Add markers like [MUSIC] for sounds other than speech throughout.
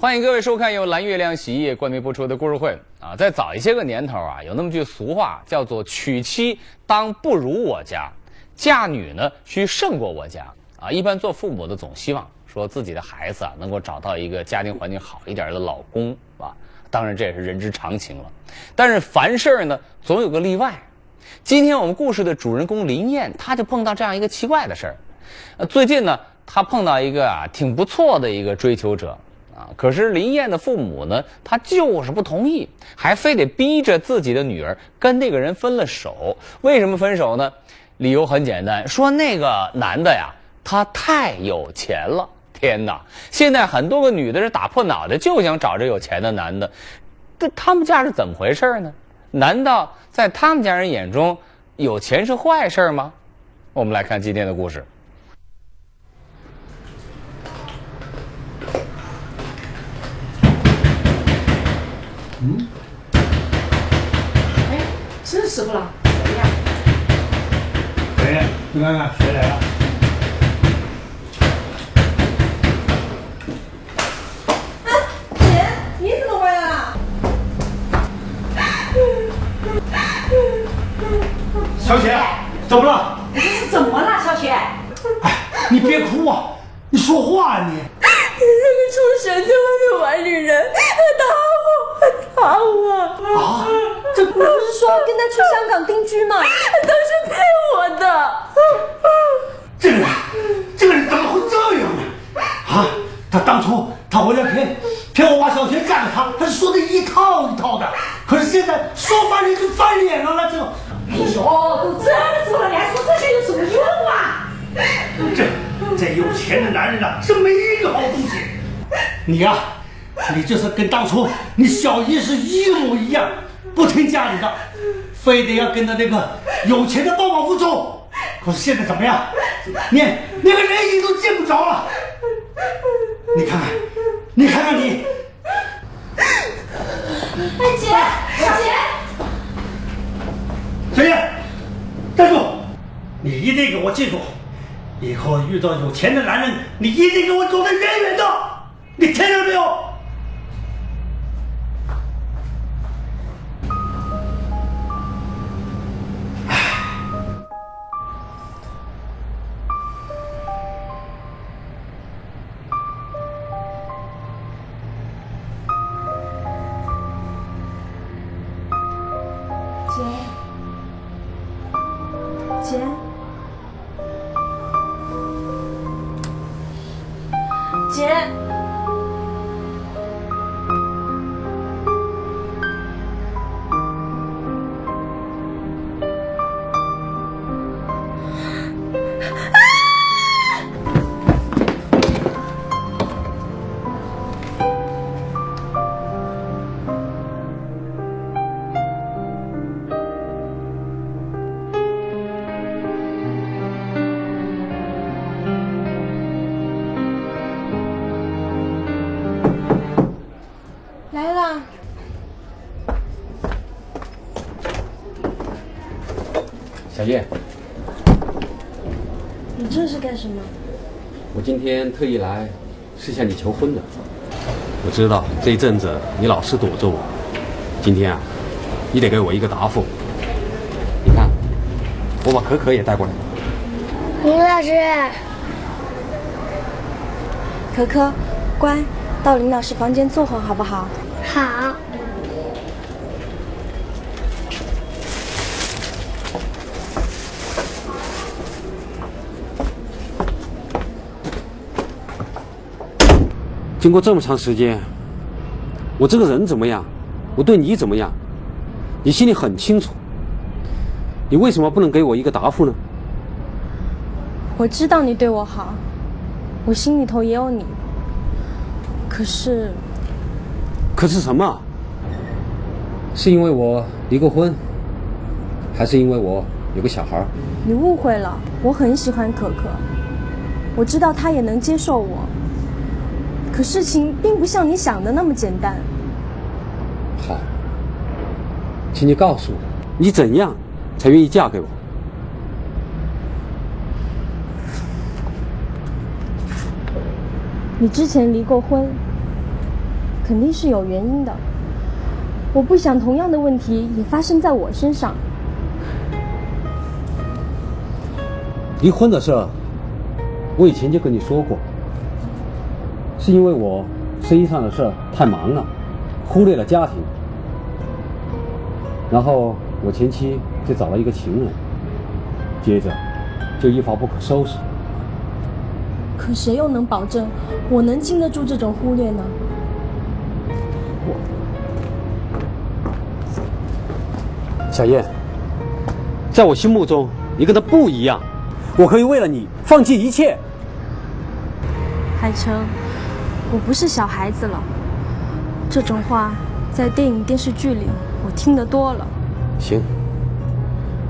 欢迎各位收看由蓝月亮洗衣液冠名播出的故事会啊！在早一些个年头啊，有那么句俗话叫做“娶妻当不如我家，嫁女呢需胜过我家”啊。一般做父母的总希望说自己的孩子啊能够找到一个家庭环境好一点的老公啊。当然这也是人之常情了。但是凡事呢总有个例外。今天我们故事的主人公林燕，她就碰到这样一个奇怪的事儿。呃，最近呢，她碰到一个啊挺不错的一个追求者。可是林燕的父母呢，他就是不同意，还非得逼着自己的女儿跟那个人分了手。为什么分手呢？理由很简单，说那个男的呀，他太有钱了。天哪！现在很多个女的是打破脑袋就想找这有钱的男的，这他们家是怎么回事呢？难道在他们家人眼中，有钱是坏事吗？我们来看今天的故事。嗯，哎，是师傅了，谁呀？谁？你看看谁来了？哎，姐，你怎么回来了？小雪，怎么了？这是怎么了，小雪？哎，你别哭啊，你说话啊你。那个畜生在外面玩女人，他打我，打我！啊，这不是说跟他去香港定居吗？[LAUGHS] 都是骗我的。这个人，这个人怎么会这样呢？啊，他当初他回来骗骗我把小学干了他，他是说的一套一套的。可是现在说翻脸就翻脸了，那就……哎呦，都这么说了，你还说这些有什么用啊？这这有钱的男人呐，是没一个好东西。你呀，你就是跟当初你小姨是一模一样，不听家里的，非得要跟着那个有钱的帮帮夫走。可是现在怎么样？连连个人影都见不着了。你看看，你看看你。哎，姐，小姐，小叶，站住！你一定给我记住。以后遇到有钱的男人，你一定给我走得远远的，今天特意来是向你求婚的。我知道这一阵子你老是躲着我，今天啊，你得给我一个答复。你看，我把可可也带过来。林老师，可可，乖，到林老师房间坐会儿好不好？好。经过这么长时间，我这个人怎么样，我对你怎么样，你心里很清楚。你为什么不能给我一个答复呢？我知道你对我好，我心里头也有你。可是，可是什么？是因为我离过婚，还是因为我有个小孩？你误会了，我很喜欢可可，我知道她也能接受我。可事情并不像你想的那么简单。好，请你告诉我，你怎样才愿意嫁给我？你之前离过婚，肯定是有原因的。我不想同样的问题也发生在我身上。离婚的事，我以前就跟你说过，是因为我生意上的事太忙了，忽略了家庭。然后我前妻就找了一个情人，接着就一发不可收拾。可谁又能保证我能经得住这种忽略呢？我小燕，在我心目中，你跟他不一样。我可以为了你放弃一切。海城，我不是小孩子了。这种话在电影电视剧里我听得多了。行，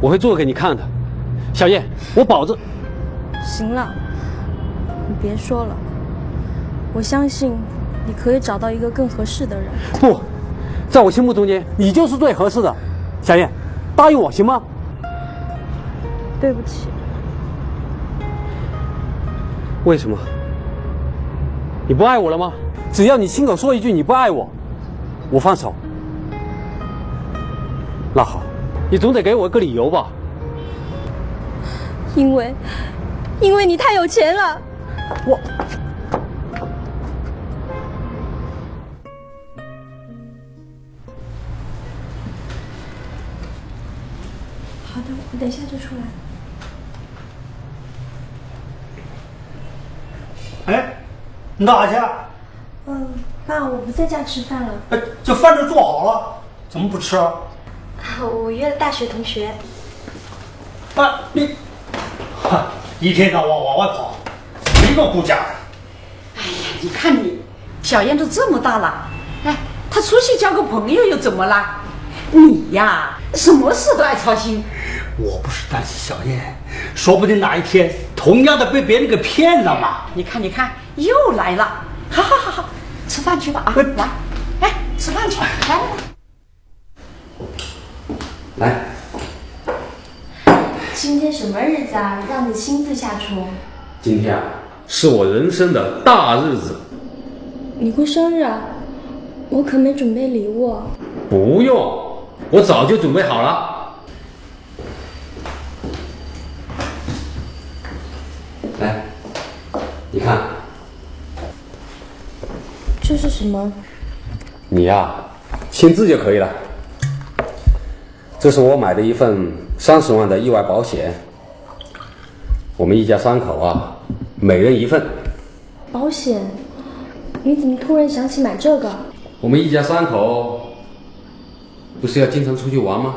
我会做给你看的。小燕，我保证。行了，你别说了。我相信你可以找到一个更合适的人。不，在我心目中间，你就是最合适的。小燕，答应我行吗？对不起。为什么？你不爱我了吗？只要你亲口说一句你不爱我，我放手。那好，你总得给我一个理由吧。因为，因为你太有钱了。我。好的，我等一下就出来。哎，你干啥去？嗯，爸，我不在家吃饭了。哎，这饭都做好了，怎么不吃啊？我约了大学同学。爸，你，哈，一天到晚往外跑，一个顾家的。哎呀，你看你，小燕都这么大了，哎，她出去交个朋友又怎么了？你呀，什么事都爱操心。我不是担心小燕，说不定哪一天同样的被别人给骗了嘛。你看，你看，又来了，好好好好，吃饭去吧啊！来，哎，吃饭去，来来来。来。今天什么日子啊？让你亲自下厨。今天啊，是我人生的大日子。你过生日啊？我可没准备礼物。不用，我早就准备好了。来，你看，这是什么？你呀，签字就可以了。这是我买的一份三十万的意外保险，我们一家三口啊，每人一份。保险？你怎么突然想起买这个？我们一家三口不是要经常出去玩吗？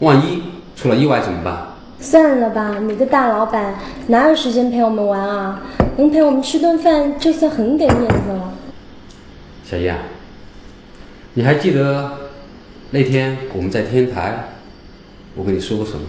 万一出了意外怎么办？算了吧，你个大老板哪有时间陪我们玩啊？能陪我们吃顿饭就算很给面子了。小燕，你还记得那天我们在天台，我跟你说过什么？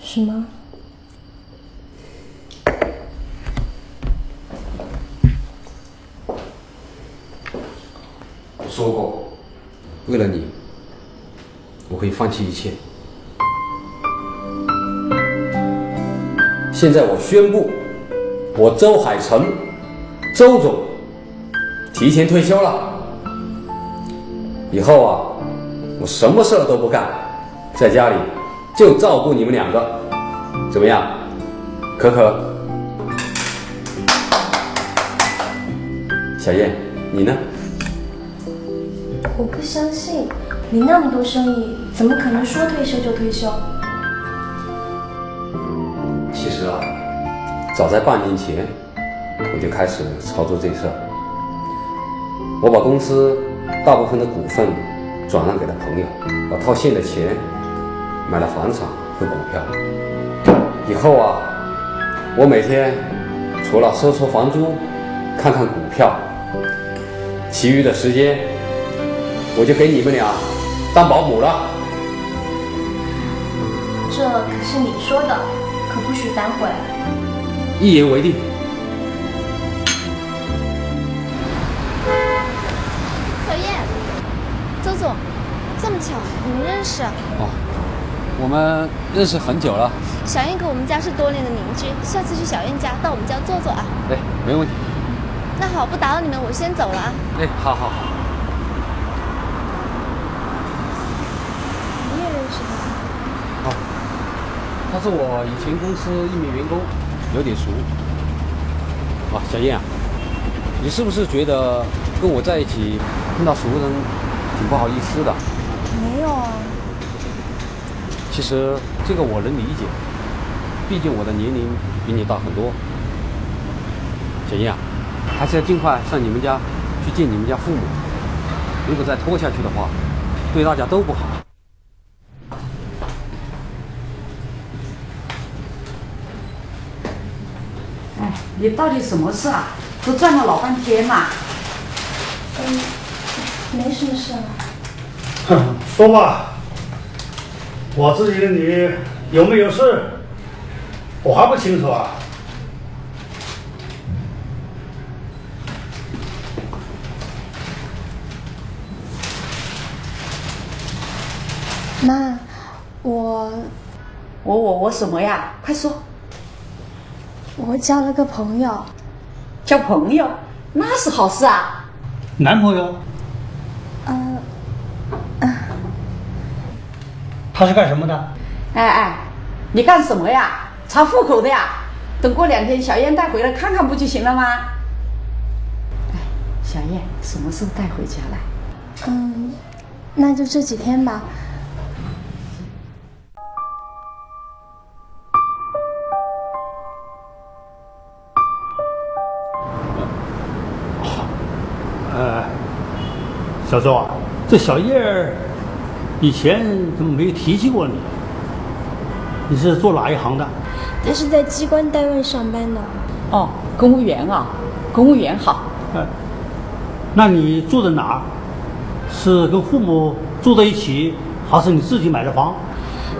什么？我说过，为了你，我可以放弃一切。现在我宣布，我周海成，周总提前退休了。以后啊，我什么事儿都不干，在家里就照顾你们两个，怎么样？可可，小燕，你呢？我不相信，你那么多生意，怎么可能说退休就退休？其实啊，早在半年前，我就开始操作这事儿。我把公司大部分的股份转让给了朋友，把套现的钱买了房产和股票。以后啊，我每天除了收收房租、看看股票，其余的时间我就给你们俩当保姆了。这可是你说的，可不许反悔。一言为定。李总，这么巧，你们认识？哦，我们认识很久了。小燕跟我们家是多年的邻居，下次去小燕家到我们家坐坐啊。哎，没问题。那好，不打扰你们，我先走了啊。哎，好好好。你也认识他？哦，他是我以前公司一名员工，有点熟。啊、哦，小燕啊，你是不是觉得跟我在一起碰到熟人挺不好意思的？没有啊，其实这个我能理解，毕竟我的年龄比你大很多。小英啊，还是要尽快上你们家去见你们家父母。如果再拖下去的话，对大家都不好。哎，你到底什么事啊？都转了老半天了。嗯，没什么事了。哼，说吧，我自己的女有没有事，我还不清楚啊。妈，我我我我什么呀？快说，我交了个朋友，交朋友那是好事啊。男朋友他是干什么的？哎哎，你干什么呀？查户口的呀？等过两天小燕带回来看看不就行了吗？哎，小燕什么时候带回家来？嗯，那就这几天吧。呃，小周啊，这小叶儿以前怎么没有提起过你？你是做哪一行的？他是在机关单位上班的，哦，公务员啊，公务员好。呃，那你住在哪儿？是跟父母住在一起，还是你自己买的房？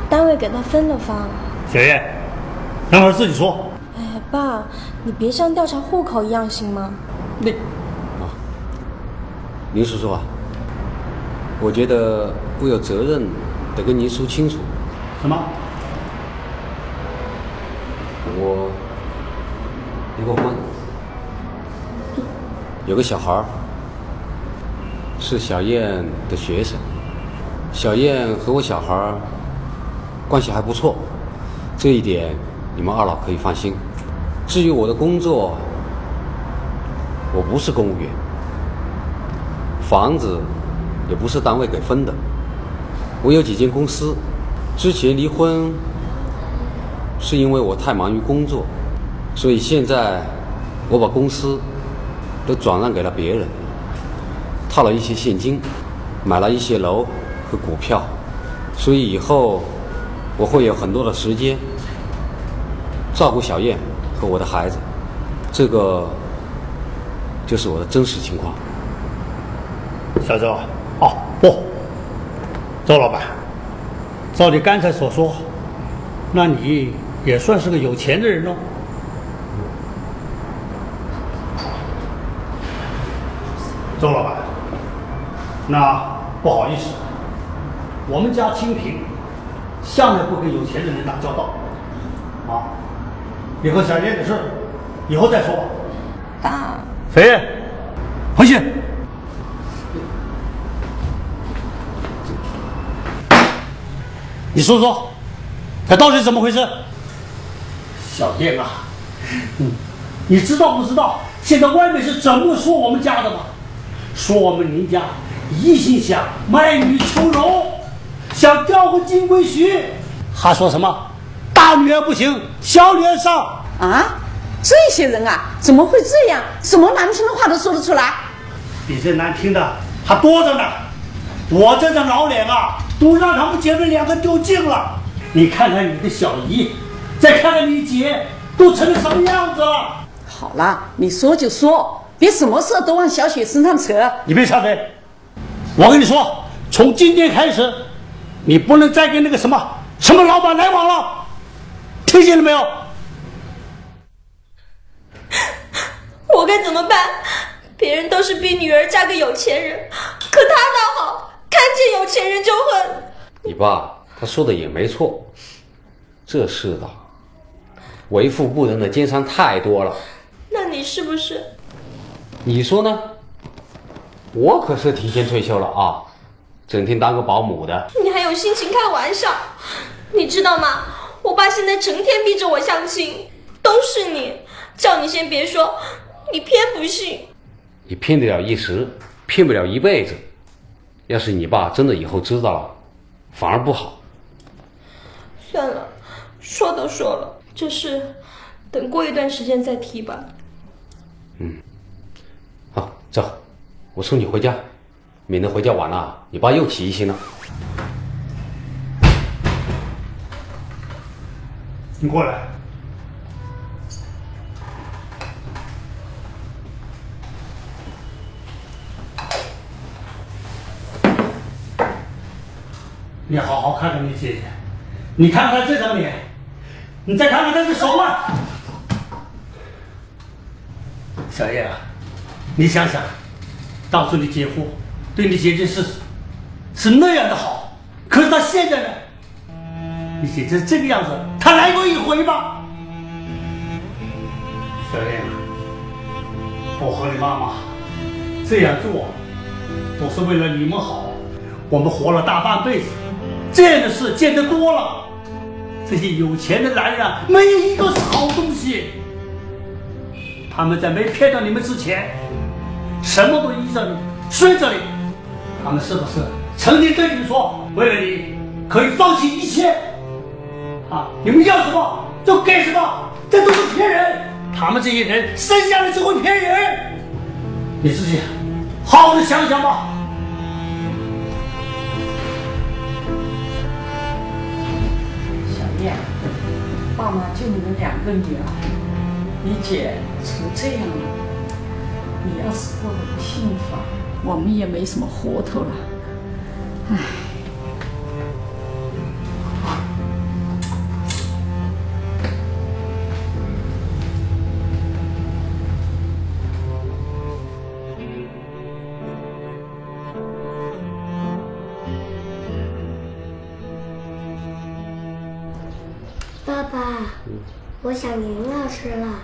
单位给他分了房。小燕，等会儿自己说。哎，爸，你别像调查户口一样行吗？你林叔叔啊，我觉得我有责任得跟您说清楚，什么？我离过婚，有个小孩儿是小燕的学生，小燕和我小孩儿关系还不错，这一点你们二老可以放心。至于我的工作，我不是公务员，房子也不是单位给分的，我有几间公司，之前离婚是因为我太忙于工作，所以现在我把公司都转让给了别人，套了一些现金，买了一些楼和股票，所以以后我会有很多的时间照顾小燕和我的孩子，这个就是我的真实情况。小周，周老板，照你刚才所说，那你也算是个有钱的人喽。周老板，那不好意思，我们家清贫，向来不跟有钱的人打交道。啊，你和小燕的事，以后再说吧。爸，谁？回去。你说说，这到底怎么回事？小燕啊，嗯，你知道不知道现在外面是怎么说我们家的吗？说我们林家一心想卖女求荣，想钓个金龟婿，还说什么大女儿不行，小女儿上。啊，这些人啊，怎么会这样？什么难听的话都说得出来？比这难听的还多着呢。我这张老脸啊，都让他们姐妹两个丢尽了。你看看你的小姨，再看看你姐，都成了什么样子了？好了，你说就说，别什么事都往小雪身上扯。你别插嘴！我跟你说，从今天开始，你不能再跟那个什么什么老板来往了，听见了没有？我该怎么办？别人都是逼女儿嫁个有钱人，可他倒好，看见有钱人就恨。你爸他说的也没错，这世道为富不仁的奸商太多了。那你是不是？你说呢？我可是提前退休了啊，整天当个保姆的。你还有心情开玩笑？你知道吗？我爸现在成天逼着我相亲，都是你，叫你先别说，你偏不信。你骗得了一时，骗不了一辈子。要是你爸真的以后知道了，反而不好。算了，说都说了，这事等过一段时间再提吧。嗯，好，走，我送你回家，免得回家晚了，你爸又起疑心了。你过来。你好好看看你姐姐，你看看这张脸，你再看看她的手腕。小叶啊，你想想，当初你姐夫对你姐姐是是那样的好，可是他现在呢？你姐姐这个样子，他来过一回吗？小燕啊，我和你妈妈这样做，都是为了你们好。我们活了大半辈子，这样的事见得多了。这些有钱的男人没有一个是好东西。他们在没骗到你们之前，什么都依着你，顺着你。他们是不是曾经对你们说，为了你可以放弃一切？啊！你们要什么就给什么，这都是骗人。他们这些人生下来就会骗人。你自己好好的想想吧。爸妈就你们两个女儿，你姐成这样了，你要是过得不幸福，我们也没什么活头了。唉。爸爸，我想林老师了。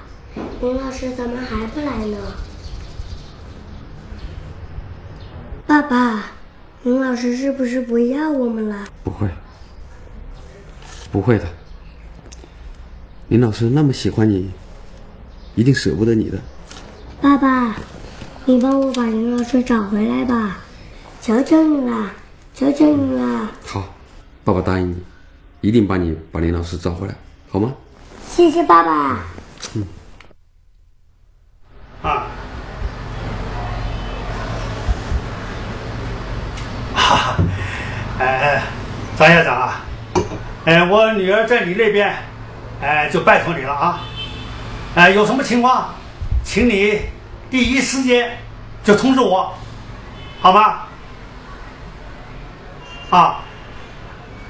林老师怎么还不来呢？爸爸，林老师是不是不要我们了？不会，不会的。林老师那么喜欢你，一定舍不得你的。爸爸，你帮我把林老师找回来吧，求求你了，求求你了。好，爸爸答应你，一定把你把林老师找回来，好吗？谢谢爸爸。嗯。啊。哈 [LAUGHS] 哈，哎，张校长啊，哎，我女儿在你那边，哎，就拜托你了啊。哎，有什么情况，请你第一时间就通知我，好吗？啊，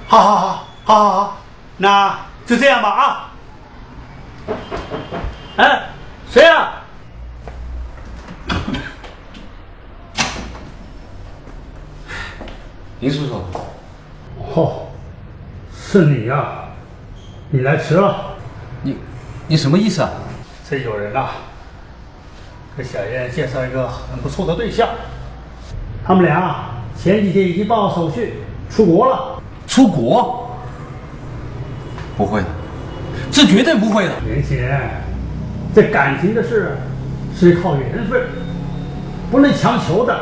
好好好，好好好，那就这样吧啊。哎，谁呀、林叔叔，哦，是你呀、你来迟了。你你什么意思啊？这有人呐、给小燕介绍一个很不错的对象，他们俩前几天已经办好手续出国了。出国？不会的，这绝对不会的。年轻人，这感情的事是靠缘分，不能强求的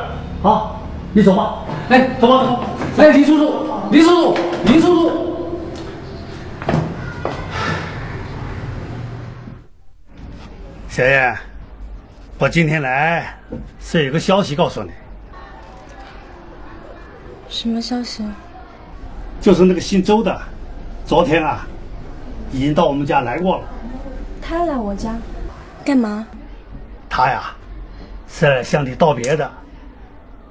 啊！你走吧，哎，走吧，走吧。哎，林叔叔，林叔叔，林叔叔，小燕，我今天来是有个消息告诉你，什么消息？就是那个姓周的，昨天啊，已经到我们家来过了。他来我家，干嘛？他呀，是向你道别的，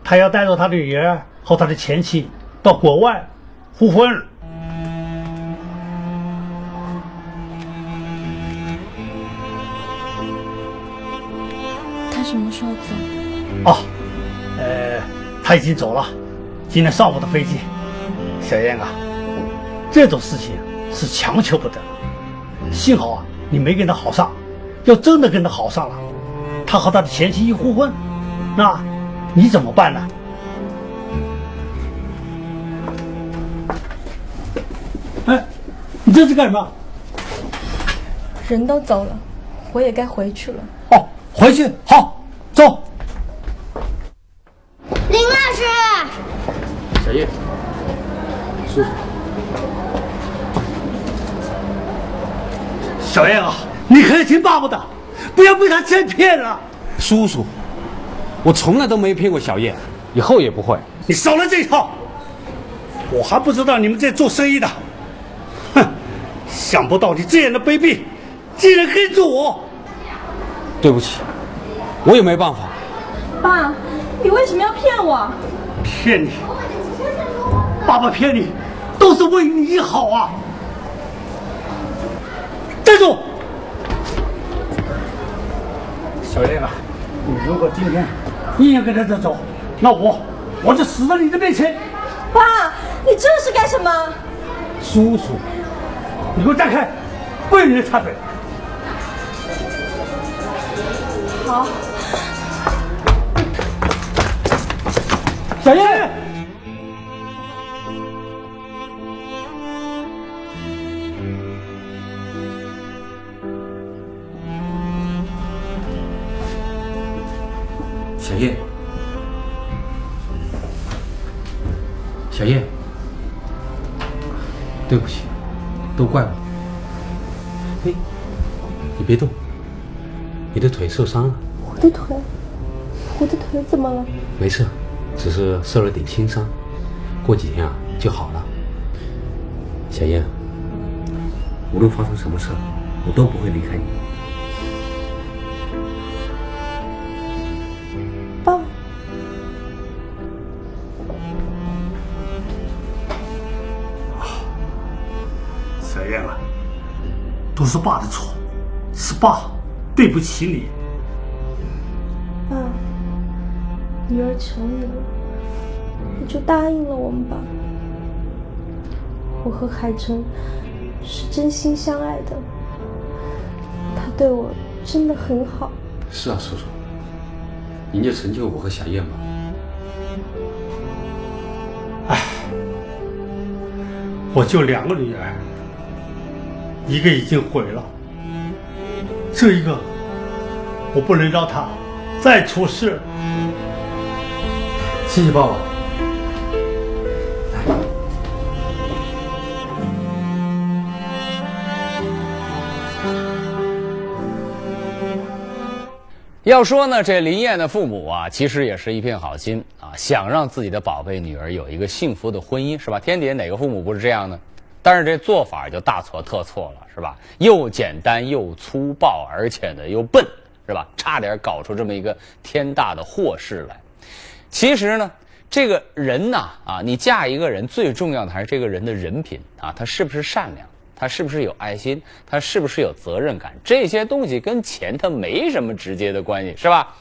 他要带着他的女儿和他的前妻到国外复婚。他什么时候走？哦，呃，他已经走了，今天上午的飞机。小燕啊，这种事情是强求不得。幸好啊，你没跟他好上，要真的跟他好上了，他和他的前妻一互婚，那你怎么办呢？哎，你这是干什么？人都走了，我也该回去了。哦，回去，好，小燕啊，你可以听爸爸的，不要被他欺骗了。叔叔，我从来都没骗过小燕，以后也不会。你少来这一套！我还不知道你们在做生意的。哼，想不到你这样的卑鄙，竟然跟着我。对不起，我也没办法。爸，你为什么要骗我？骗你！爸爸骗你，都是为你好啊！站住！小燕啊，你如果今天硬要跟着这走，那我我就死在你的面前。爸，你这是干什么？叔叔，你给我站开，不许你插嘴。好，小燕。别动，你的腿受伤了。我的腿，我的腿怎么了？没事，只是受了点轻伤，过几天啊就好了。小燕，无论发生什么事，我都不会离开你。爸，小燕啊，都是爸的错，是爸对不起你。爸，女儿求你了，你就答应了我们吧。我和海城是真心相爱的，他对我真的很好。是啊，叔叔，您就成就我和小燕吧。我就两个女儿，一个已经毁了，这一个我不能让他再出事。谢谢爸爸。要说呢，这林燕的父母啊，其实也是一片好心啊，想让自己的宝贝女儿有一个幸福的婚姻，是吧？天底下哪个父母不是这样呢？但是这做法就大错特错了，是吧？又简单又粗暴，而且呢又笨，是吧？差点搞出这么一个天大的祸事来。其实呢，这个人呐，啊，你嫁一个人，最重要的还是这个人的人品啊，他是不是善良？他是不是有爱心？他是不是有责任感？这些东西跟钱他没什么直接的关系，是吧？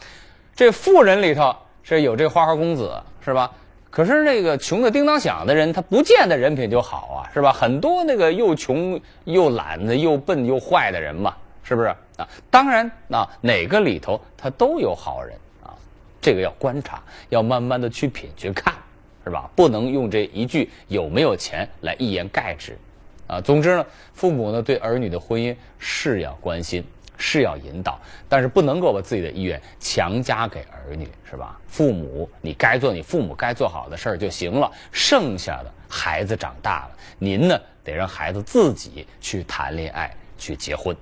这富人里头是有这花花公子，是吧？可是那个穷的叮当响的人，他不见得人品就好啊，是吧？很多那个又穷又懒的、又笨又坏的人嘛，是不是啊？当然啊，哪个里头他都有好人啊，这个要观察，要慢慢的去品去看，是吧？不能用这一句有没有钱来一言盖之。啊，总之呢，父母呢对儿女的婚姻是要关心，是要引导，但是不能够把自己的意愿强加给儿女，是吧？父母，你该做你父母该做好的事儿就行了，剩下的孩子长大了，您呢得让孩子自己去谈恋爱，去结婚。